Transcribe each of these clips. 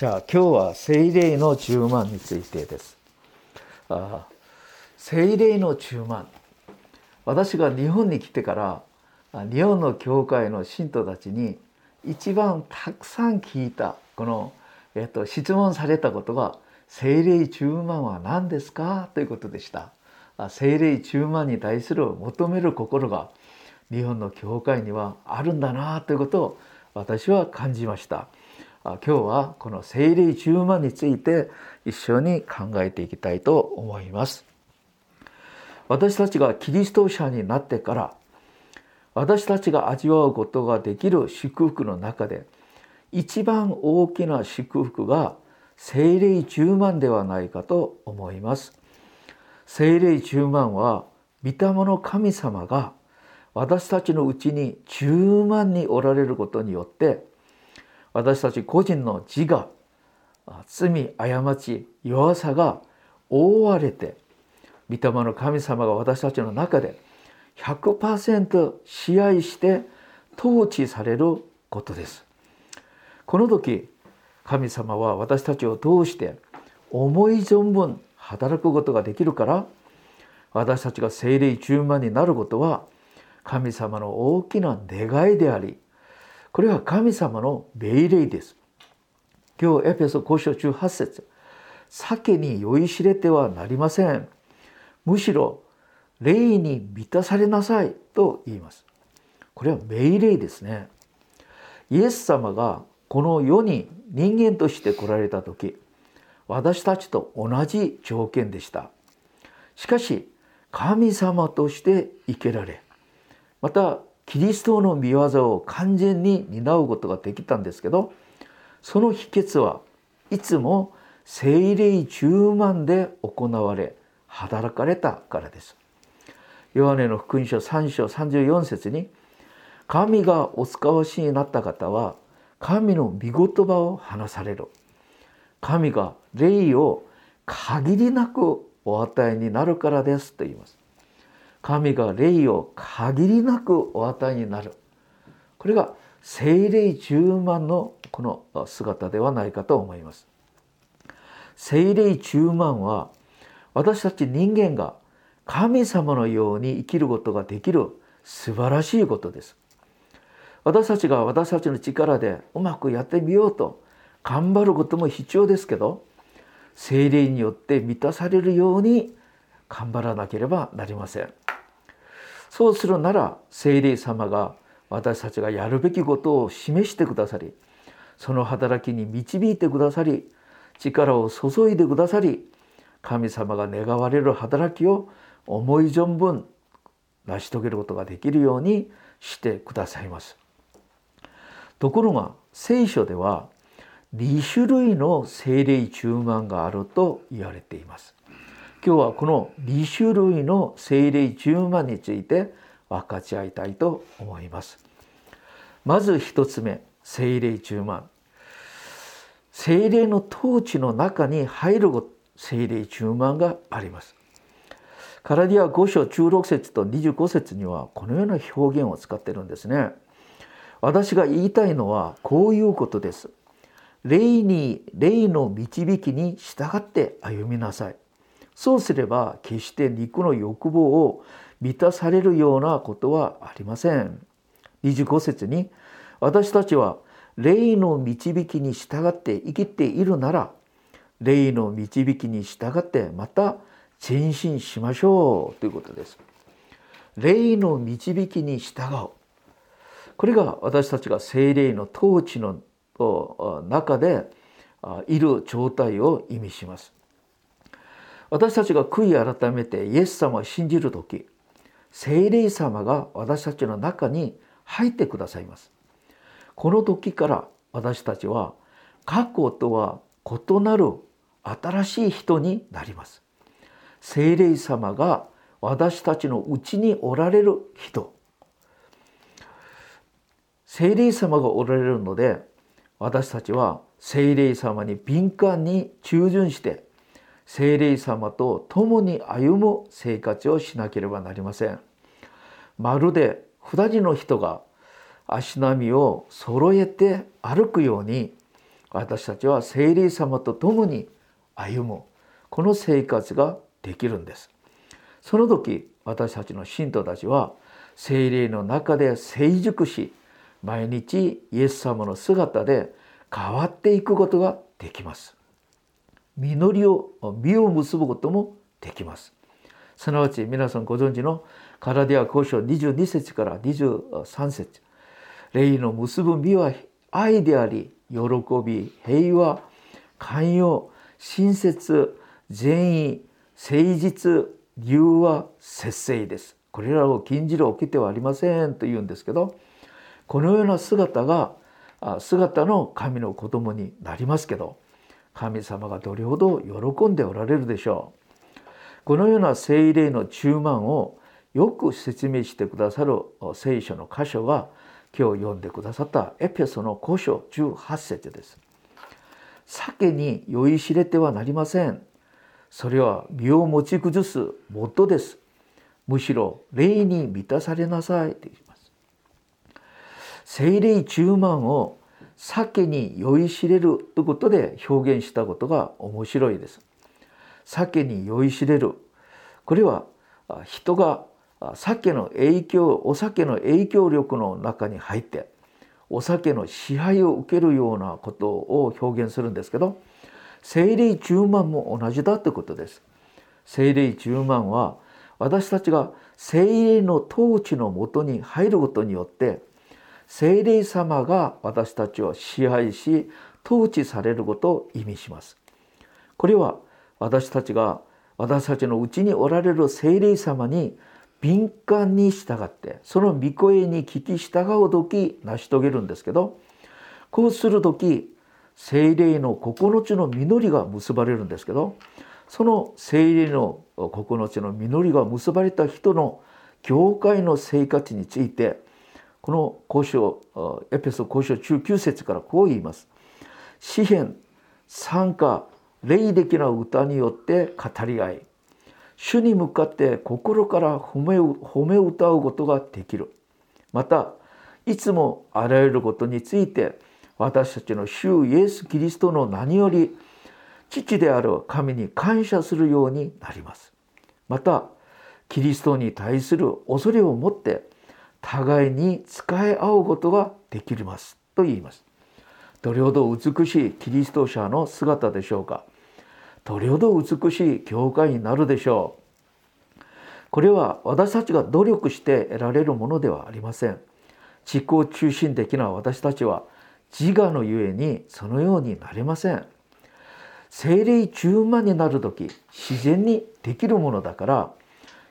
じゃあ今日は精霊の10万についてです。あ精霊の10万私が日本に来てから日本の教会の信徒たちに一番たくさん聞いたこの、えっと、質問されたことが「精霊10万は何ですか?」ということでした。精霊10万に対する求める心が日本の教会にはあるんだなということを私は感じました。今日はこの聖霊10万について一緒に考えていきたいと思います。私たちがキリスト者になってから私たちが味わうことができる祝福の中で一番大きな祝福が聖霊10万ではないかと思います。聖霊10万は御霊の神様が私たちのうちに10万におられることによって私たち個人の自我罪過ち弱さが覆われて御霊の神様が私たちの中で100%支配して統治されることです。この時神様は私たちを通して思い存分働くことができるから私たちが精霊充満になることは神様の大きな願いでありこれは神様の命令です。今日エペソ5章18節酒に酔いしれてはなりません。むしろ霊に満たされなさいと言います。これは命令ですね。イエス様がこの世に人間として来られた時私たちと同じ条件でした。しかし神様として生けられまたキリストの御業を完全に担うことができたんですけどその秘訣はいつも精霊10万で行われ働かれたからです。ヨハネの福音書3章34節に「神がお使わしになった方は神の御言葉を話される」「神が霊を限りなくお与えになるからです」と言います。神が霊を限りなくお与えになる。これが精霊10万のこの姿ではないかと思います。精霊10万は私たち人間が神様のように生きることができる素晴らしいことです。私たちが私たちの力でうまくやってみようと頑張ることも必要ですけど精霊によって満たされるように頑張らなければなりません。そうするなら聖霊様が私たちがやるべきことを示してくださりその働きに導いてくださり力を注いでくださり神様が願われる働きを思い存分成し遂げることができるようにしてくださいます。ところが聖書では2種類の精霊充満があると言われています。今日はこの2種類の精霊10万について分かち合いたいと思います。まず1つ目精霊10万精霊の統治の中に入る精霊10万があります。カラディア5章16節と25節にはこのような表現を使ってるんですね。私が言いたいのはこういうことです。霊に霊の導きに従って歩みなさい。そうすれば決して肉の欲望を満たされるようなことはありません。25節に私たちは霊の導きに従って生きているなら霊の導きに従ってまた前進しましょうということです。霊の導きに従う。これが私たちが精霊の統治の中でいる状態を意味します。私たちが悔い改めてイエス様を信じる時聖霊様が私たちの中に入ってくださいます。この時から私たちは過去とは異なる新しい人になります。聖霊様が私たちのうちにおられる人。聖霊様がおられるので私たちは聖霊様に敏感に従順して聖霊様と共に歩む生活をしなければなりません。まるで二人の人が足並みを揃えて歩くように私たちは聖霊様と共に歩むこの生活ができるんですその時私たちの信徒たちは聖霊の中で成熟し毎日イエス様の姿で変わっていくことができます実りを実を結ぶこともできます。すなわち皆さんご存知のカラディア交渉22節から23節。霊の結ぶ実は愛であり喜び平和寛容親切善意誠実理由は節制です。これらを禁じるおきてはありませんと言うんですけどこのような姿が姿の神の子供になりますけど神様がどれほど喜んでおられるでしょうこのような聖霊の中満をよく説明してくださる聖書の箇所が今日読んでくださったエペソの古書18節です。酒に酔いしれてはなりません。それは身を持ち崩すもとです。むしろ霊に満たされなさいと言います。聖霊中満を酒に酔いしれるということで表現したことが面白いです。酒に酔いしれる。これは人が酒の影響お酒の影響力の中に入ってお酒の支配を受けるようなことを表現するんですけど精霊10万も同じだということです。精霊10万は私たちが精霊の統治のもとに入ることによって精霊様が私たちを支配し統治されることを意味します。これは私たちが私たちのうちにおられる精霊様に敏感に従ってその御声に聞き従う時成し遂げるんですけどこうする時精霊の9つの実りが結ばれるんですけどその精霊の9つの実りが結ばれた人の教会の生活についてこの交渉エペソ交渉中9節からこう言います。詩篇参加霊的な歌によって語り合い。主に向かって心から褒め褒め歌うことができる。またいつもあらゆることについて私たちの主イエス・キリストの名により父である神に感謝するようになります。またキリストに対する恐れを持って互いに仕え合うことができますと言います。どれほど美しいキリスト者の姿でしょうか。どれほど美しい教会になるでしょう。これは私たちが努力して得られるものではありません。自己中心的な私たちは自我のゆえにそのようになれません。精霊中万になる時自然にできるものだから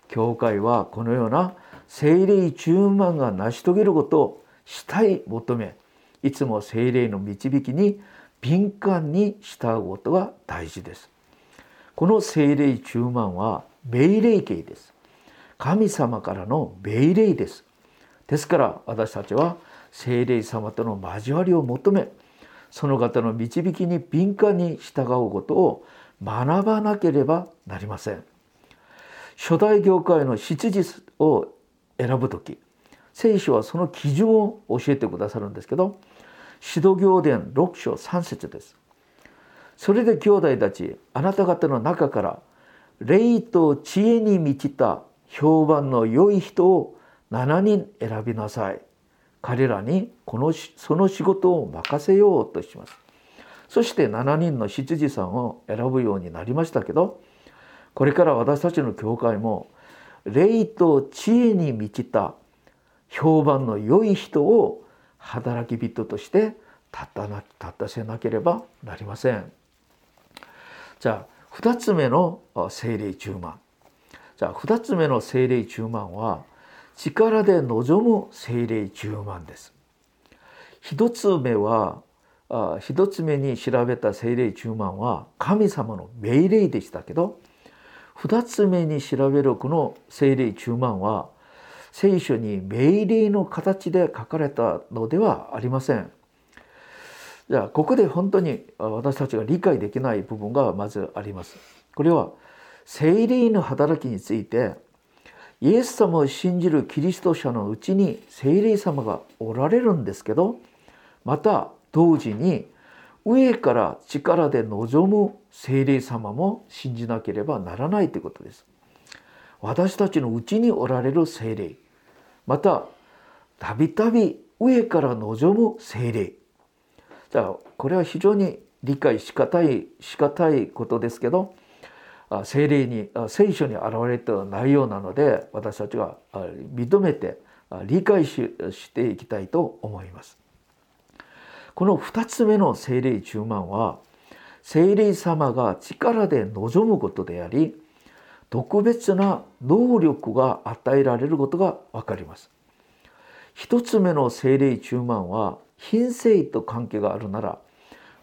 教会はこのような精霊中万が成し遂げることをしたい求めいつも精霊の導きに敏感に従うことが大事ですこの精霊中万は命令形です。神様からの命令です。ですから私たちは精霊様との交わりを求めその方の導きに敏感に従うことを学ばなければなりません。初代教会の執事を選ぶ時聖書はその基準を教えてくださるんですけど指導行伝6章3節です。それで兄弟たちあなた方の中から霊と知恵に満ちた評判の良い人を7人選びなさい彼らにこのその仕事を任せようとしますそして7人の執事さんを選ぶようになりましたけどこれから私たちの教会も霊と知恵に満ちた評判の良い人を働き人として立たな立たせなければなりません。じゃあ2つ目の精霊中満じゃあ2つ目の精霊中満は力で望む精霊中満です1つ目は1つ目に調べた精霊中満は神様の命令でしたけど2つ目に調べるこの精霊中満は聖書に命令の形で書かれたのではありません。じゃあここで本当に私たちが理解できない部分がまずあります。これは聖霊の働きについてイエス様を信じるキリスト者のうちに聖霊様がおられるんですけどまた同時に上から力で望む精霊様も信じなければならないということです。私たちのうちにおられる精霊またたびたび上から望む精霊じゃあこれは非常に理解しがたいしがたいことですけど精霊に聖書に現れた内容なので私たちは認めて理解していきたいと思います。この2つ目の精霊充満は精霊様が力で望むことであり特別な能力が与えられることが分かります。1つ目の精霊充満は品性と関係があるなら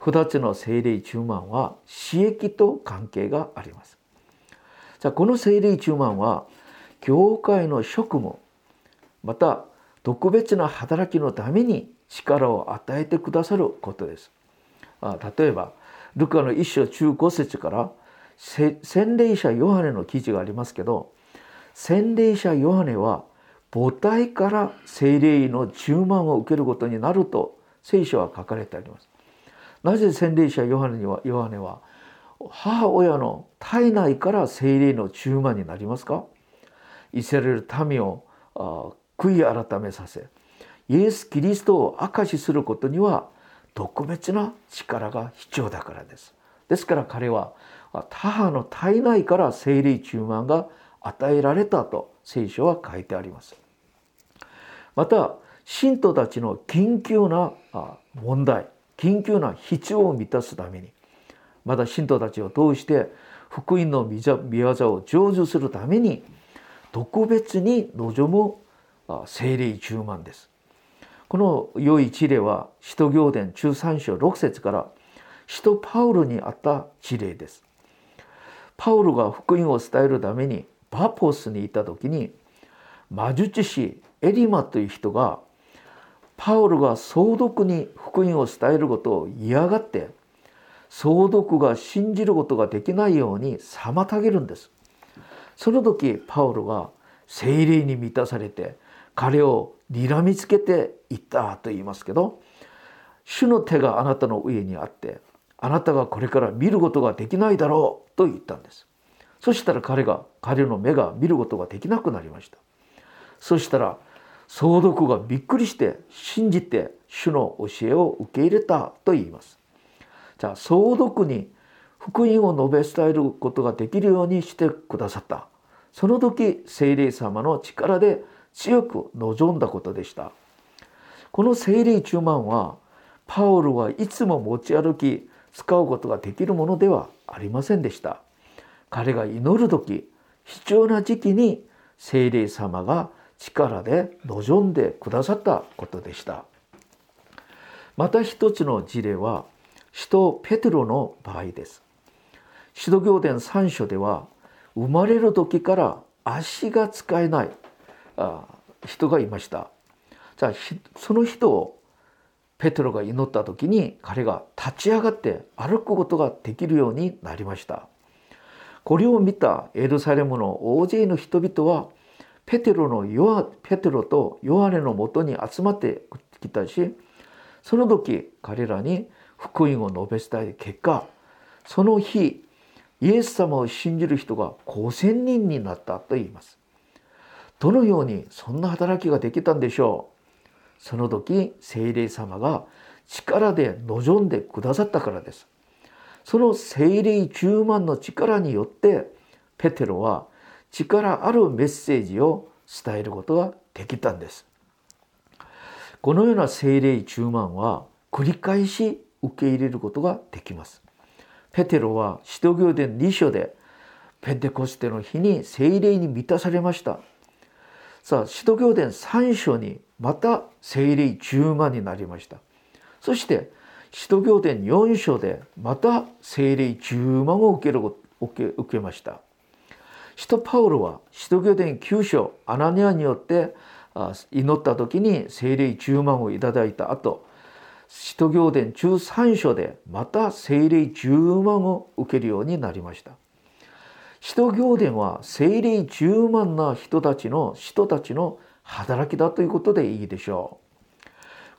2つの精霊充満は刺激と関係があります。じゃあこの聖霊中満は教会の職務また特別な働きのために力を与えてくださることです。あ例えばルカの一章中五節から洗礼者ヨハネの記事がありますけど洗礼者ヨハネは母体から聖霊の充満を受けることになると聖書は書かれてあります。なぜ洗礼者ヨハネにはヨハネは母親の体内から精霊の中間になりますか？イスラエル民を悔い改めさせイエス・キリストを証しすることには特別な力が必要だからです。ですから彼は母の体内から精霊中満が与えられたと聖書は書いてあります。また信徒たちの緊急な問題緊急な必要を満たすためにまた信徒たちを通して福音の見業を成就するために特別に望む聖霊充満です。この良い事例は使徒行伝中3章6節から使徒パウロにあった事例です。パウロが福音を伝えるためにパポスにいた時に魔術師エリマという人がパウロが総督に福音を伝えることを嫌がって総督が信じることができないように妨げるんですその時パウロが精霊に満たされて彼を睨みつけていったと言いますけど主の手があなたの上にあってあなたがこれから見ることができないだろうと言ったんです。そしたら彼が彼の目が見ることができなくなりました。そしたら総督がびっくりして信じて主の教えを受け入れたと言います。じゃあ総督に福音を述べ伝えることができるようにしてくださった。その時聖霊様の力で強く望んだことでした。この聖霊中満はパウロはいつも持ち歩き使うことができるものではありませんでした。彼が祈る時必要な時期に聖霊様が力で望んでくださったことでした。また一つの事例は使徒ペテロの場合です。使徒行伝3書では生まれる時から足が使えない。人がいました。じゃあその人をペテロが祈った時に彼が立ち上がって歩くことができるようになりました。これを見たエルサレムの大勢の人々はペテロのヨペテロとヨハネのもとに集まってきたしその時彼らに福音を述べ伝え結果その日イエス様を信じる人が5,000人になったと言います。どのようにそんな働きができたんでしょう？その時聖霊様が力で望んでくださったからです。その聖霊10万の力によってペテロは力あるメッセージを伝えることができたんです。このような聖霊10万は繰り返し受け入れることができます。ペテロは使徒行伝2章でペンテコステの日に聖霊に満たされました。さあ使徒行伝3章にまた聖霊10万になりました。そして使徒行伝4章でまた聖霊10万を受ける受け受けました。使徒パウロは使徒行伝9章アナニアによって祈った時に聖霊10万をいただいた後使徒行伝13章でまた聖霊10万を受けるようになりました。使徒行伝は聖霊10万な人たちの人たちの働きだということでいいでしょう。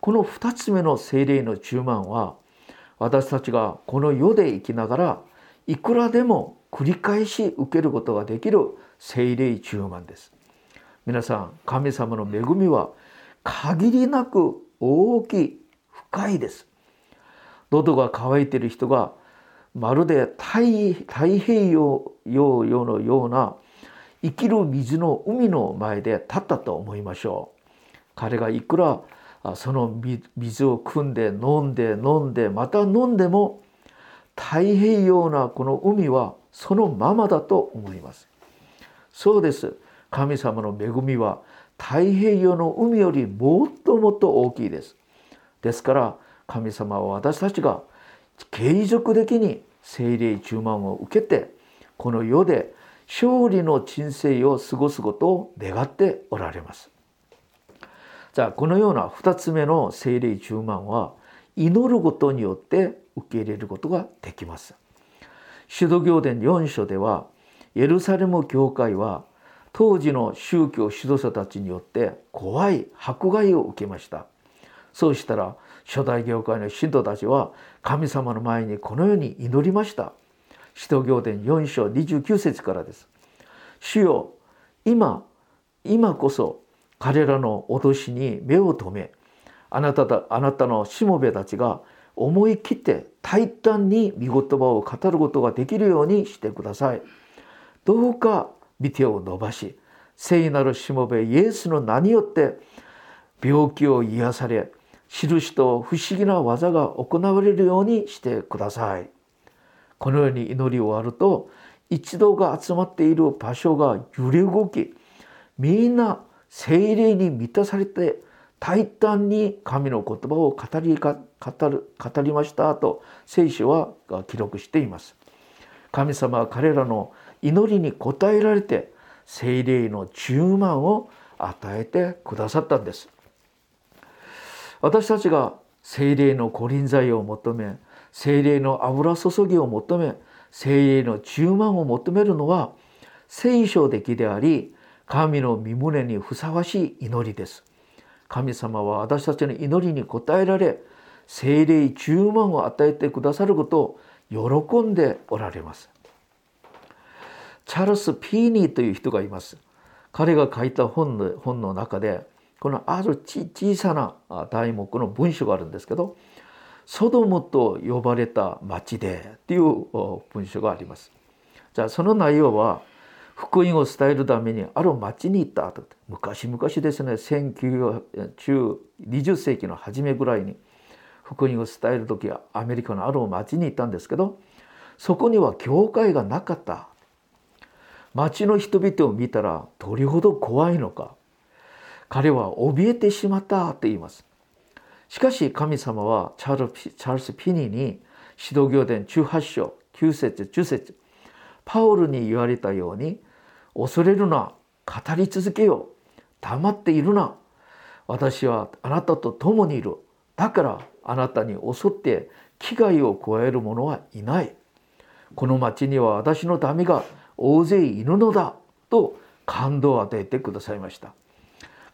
この2つ目の聖霊の10万は私たちがこの世で生きながらいくらでも繰り返し受けることができる精霊充満です皆さん神様の恵みは限りなく大きい深いです喉が渇いている人がまるで太平洋のような生きる水の海の前で立ったと思いましょう。彼がいくらその水を汲んで飲んで飲んでまた飲んでも太平洋なこの海はそのままだと思います。そうです。神様の恵みは太平洋の海よりもっともっと大きいです。ですから神様は私たちが継続的に精霊充満を受けてこの世で勝利の人生を過ごすことを願っておられますじゃあこのような2つ目の精霊充満は祈ることによって受け入れることができます。使徒行伝4書ではエルサレム教会は当時の宗教指導者たちによって怖い迫害を受けました。そうしたら初代教会の信徒たちは神様の前にこのように祈りました。使徒行伝4章29節からです。主よ今今こそ彼らの脅しに目を留めあなただあなたのしもべたちが思い切って大胆に御言葉を語ることができるようにしてください。どうか見てを伸ばし聖なるしもべイエスの名によって病気を癒され印と不思議な技が行われるようにしてください。このように祈り終わると一同が集まっている場所が揺れ動きみんな精霊に満たされて大胆に神の言葉を語り語る語りましたと聖書は記録しています。神様は彼らの祈りに応えられて精霊の充満を与えてくださったんです。私たちが精霊の五輪剤を求め精霊の油注ぎを求め精霊の充満を求めるのは聖書的であり神の身胸にふさわしい祈りです。神様は私たちの祈りに応えられ精霊充満を与えてくださることを喜んでおられます。チャールス・ピーニーという人がいます。彼が書いた本の本の中でこのある小さな題目の文章があるんですけど「ソドムと呼ばれた町で」っていう文章があります。じゃあその内容は福音を伝えるためにある町に行ったと。昔々ですね1920世紀の初めぐらいに福音を伝える時はアメリカのある町に行ったんですけどそこには教会がなかった。町の人々を見たらどれほど怖いのか。彼は怯えてしまったと言います。しかし神様はチャールチャールス・ピニーに指導行伝18章9節10節パウルに言われたように恐れるな語り続けよ黙っているな私はあなたと共にいるだからあなたに襲って危害を加える者はいない。この町には私の民が大勢いるのだと感動を与えてくださいました。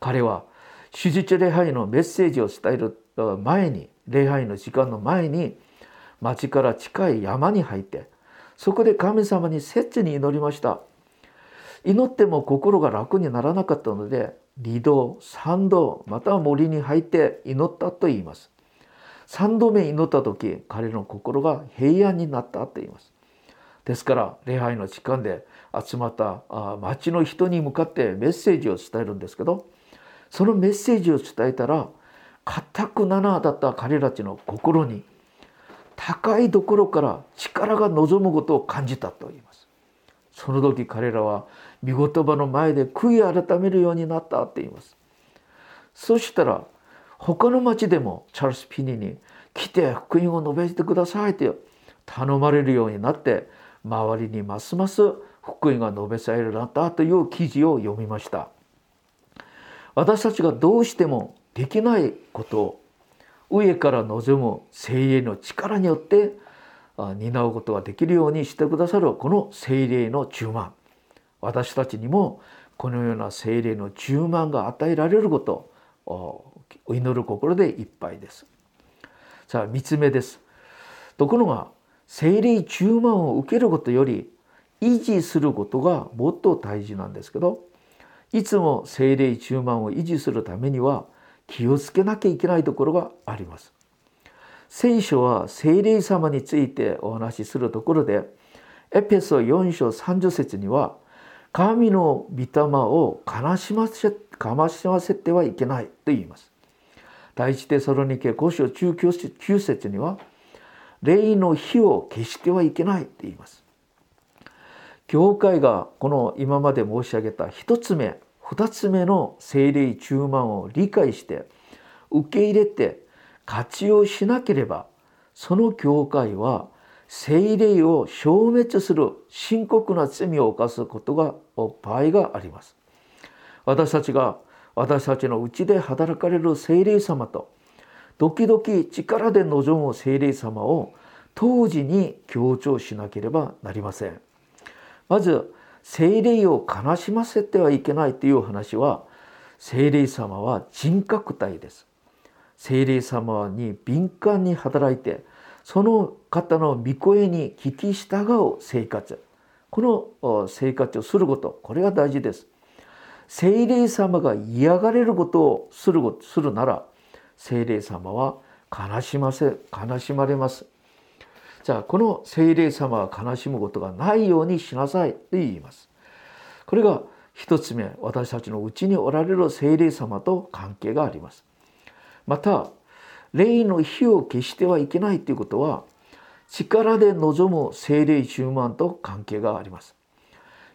彼は手術礼拝のメッセージを伝える前に礼拝の時間の前に町から近い山に入ってそこで神様に切に祈りました。祈っても心が楽にならなかったので二度三度または森に入って祈ったと言います。三度目祈った時彼の心が平安になったと言います。ですから礼拝の時間で集まった町の人に向かってメッセージを伝えるんですけどそのメッセージを伝えたら固くななだった彼らたちの心に高いところから力が望むことを感じたと言います。その時彼らは御言葉の前で悔い改めるようになったって言います。そしたら他の町でもチャールス・ピニに来て福音を述べてくださいと頼まれるようになって周りにますます福音が述べされるようになったという記事を読みました。私たちがどうしてもできないことを上から望む精霊の力によって担うことができるようにしてくださるこの精霊の充満私たちにもこのような精霊の充満が与えられることを祈る心でいっぱいです。さあ3つ目です。ところが精霊充満を受けることより維持することがもっと大事なんですけどいつも精霊充満を維持するためには気をつけなきゃいけないところがあります。聖書は精霊様についてお話しするところでエペソ4章30節には神の御霊を悲しませ悲しませてはいけないと言います。第一テソロニケ5章19節には霊の火を消してはいけないと言います。教会がこの今まで申し上げた一つ目二つ目の精霊中満を理解して受け入れて活用しなければその教会は精霊を消滅する深刻な罪を犯すことが場合があります。私たちが私たちのうちで働かれる精霊様と時々力で望む精霊様を当時に強調しなければなりません。まず精霊を悲しませてはいけないという話は精霊様は人格体です。精霊様に敏感に働いてその方の御声に聞き従う生活この生活をすることこれが大事です。精霊様が嫌がれることをするするなら精霊様は悲しませ悲しまれます。じゃあこの精霊様が悲しむことがないようにしなさいと言います。これが一つ目私たちのうちにおられる精霊様と関係があります。また霊の火を消してはいけないということは力で望む精霊充満と関係があります。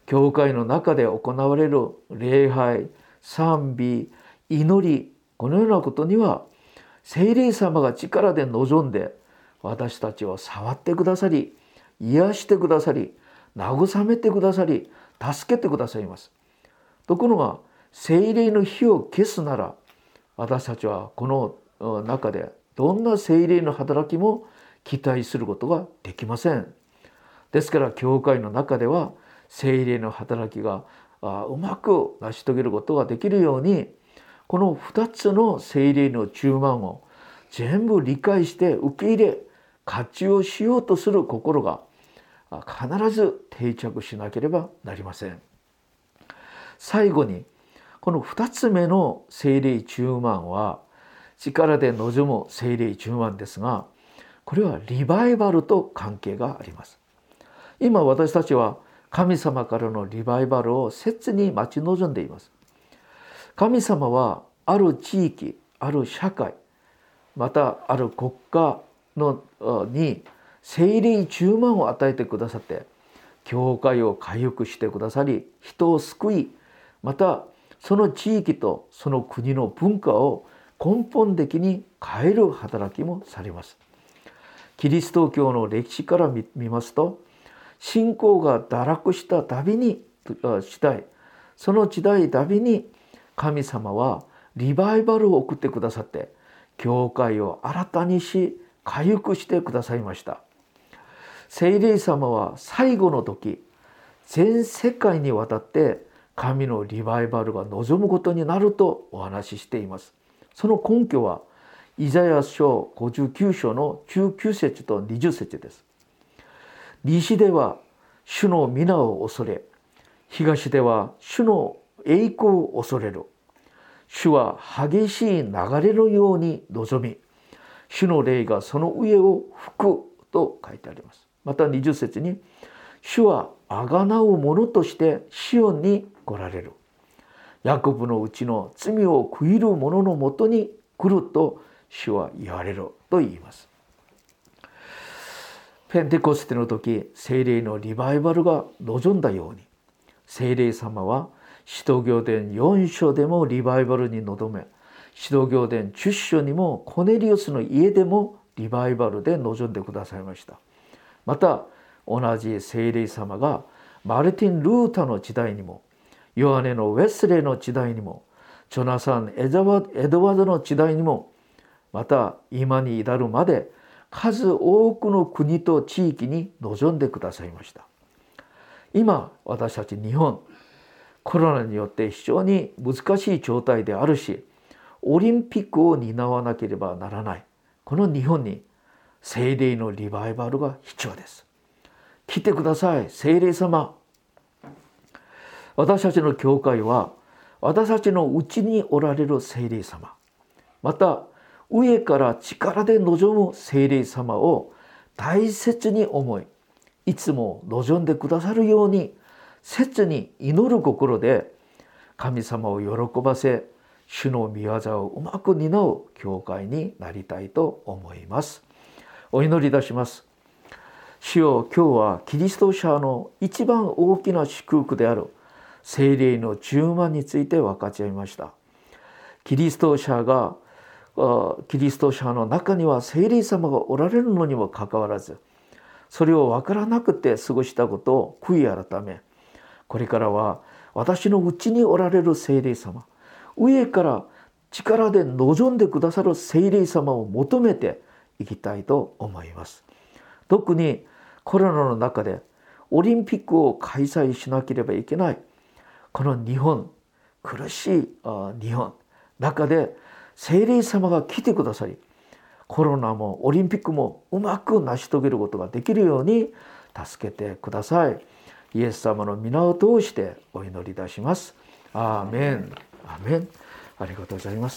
教会の中で行われる礼拝賛美祈りこのようなことには精霊様が力で望んで私たちを触ってくださり癒してくださり慰めてくださり助けてくださいます。ところが精霊の火を消すなら私たちはこの中でどんな精霊の働きも期待することができません。ですから教会の中では精霊の働きがうまく成し遂げることができるようにこの2つの精霊の注文を全部理解して受け入れ活用しようとする心が必ず定着しなければなりません。最後にこの2つ目の精霊中満は力で望む精霊中満ですがこれはリバイバルと関係があります。今私たちは神様からのリバイバルを切に待ち望んでいます。神様はある地域ある社会またある国家のに精霊充満を与えてくださって教会を回復してくださり人を救いまたその地域とその国の文化を根本的に変える働きもされます。キリスト教の歴史から見ますと信仰が堕落したたびに時代その時代たびに神様はリバイバルを送ってくださって教会を新たにし回復してくださいました。聖霊様は最後の時全世界にわたって神のリバイバルが望むことになるとお話ししています。その根拠はイザヤ書59章の19節と20節です。西では主の皆を恐れ東では主の栄光を恐れる。主は激しい流れのように望み主の霊がその上を吹くと書いてあります。また20節に主は贖う者としてシオンに来られる。ヤコブのうちの罪を悔いる者のもとに来ると主は言われると言います。ペンテコステの時精霊のリバイバルが望んだように。精霊様は使徒行伝4章でもリバイバルに臨め使徒行伝10章にもコネリウスの家でもリバイバルで臨んでくださいました。また同じ精霊様がマルティン・ルータの時代にもヨハネのウェスレーの時代にもジョナサン・エドワードの時代にもまた今に至るまで数多くの国と地域に臨んでくださいました。今私たち日本コロナによって非常に難しい状態であるしオリンピックを担わなければならない。この日本に聖霊のリバイバルが必要です。来てください聖霊様。私たちの教会は私たちのうちにおられる聖霊様。また上から力で望む聖霊様を大切に思いいつも望んでくださるように切に祈る心で神様を喜ばせ主の御業をうまく担う教会になりたいと思います。お祈りいたします。主よ今日はキリスト者の一番大きな祝福である聖霊の10万について分かち合いました。キリスト者がキリスト者の中には聖霊様がおられるのにもかかわらずそれを分からなくて過ごしたことを悔い改めこれからは私のうちにおられる聖霊様上から力で望んでくださる聖霊様を求めていきたいと思います。特にコロナの中でオリンピックを開催しなければいけないこの日本苦しい日本中で聖霊様が来てくださりコロナもオリンピックもうまく成し遂げることができるように助けてください。イエス様の皆を通してお祈りいたします。アーメン。アメン。ありがとうございます。